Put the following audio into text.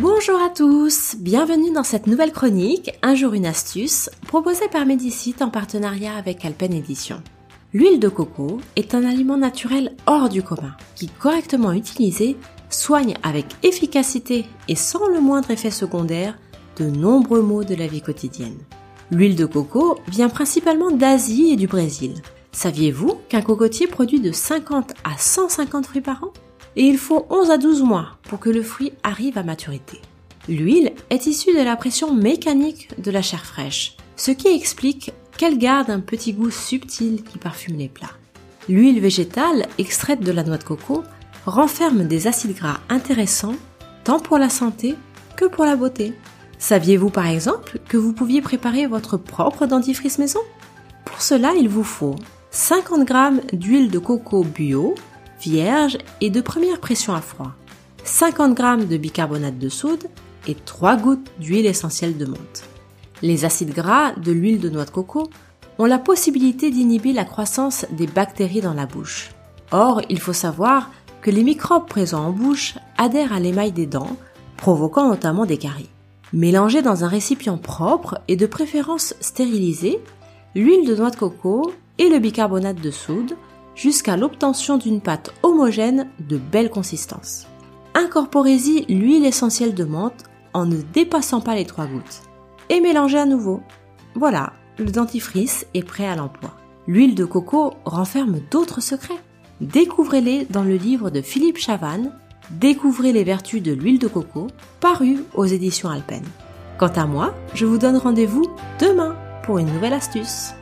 Bonjour à tous, bienvenue dans cette nouvelle chronique Un jour une astuce proposée par Medicite en partenariat avec Alpen Edition. L'huile de coco est un aliment naturel hors du commun qui, correctement utilisé, soigne avec efficacité et sans le moindre effet secondaire de nombreux maux de la vie quotidienne. L'huile de coco vient principalement d'Asie et du Brésil. Saviez-vous qu'un cocotier produit de 50 à 150 fruits par an? Et il faut 11 à 12 mois pour que le fruit arrive à maturité. L'huile est issue de la pression mécanique de la chair fraîche, ce qui explique qu'elle garde un petit goût subtil qui parfume les plats. L'huile végétale extraite de la noix de coco renferme des acides gras intéressants tant pour la santé que pour la beauté. Saviez-vous par exemple que vous pouviez préparer votre propre dentifrice maison? Pour cela, il vous faut 50 g d'huile de coco bio, vierge et de première pression à froid, 50 g de bicarbonate de soude et 3 gouttes d'huile essentielle de menthe. Les acides gras de l'huile de noix de coco ont la possibilité d'inhiber la croissance des bactéries dans la bouche. Or, il faut savoir que les microbes présents en bouche adhèrent à l'émail des dents, provoquant notamment des caries. Mélangez dans un récipient propre et de préférence stérilisé l'huile de noix de coco et le bicarbonate de soude jusqu'à l'obtention d'une pâte homogène de belle consistance. Incorporez-y l'huile essentielle de menthe en ne dépassant pas les trois gouttes et mélangez à nouveau. Voilà, le dentifrice est prêt à l'emploi. L'huile de coco renferme d'autres secrets. Découvrez-les dans le livre de Philippe Chavannes, Découvrez les vertus de l'huile de coco, paru aux éditions Alpen. Quant à moi, je vous donne rendez-vous demain pour une nouvelle astuce.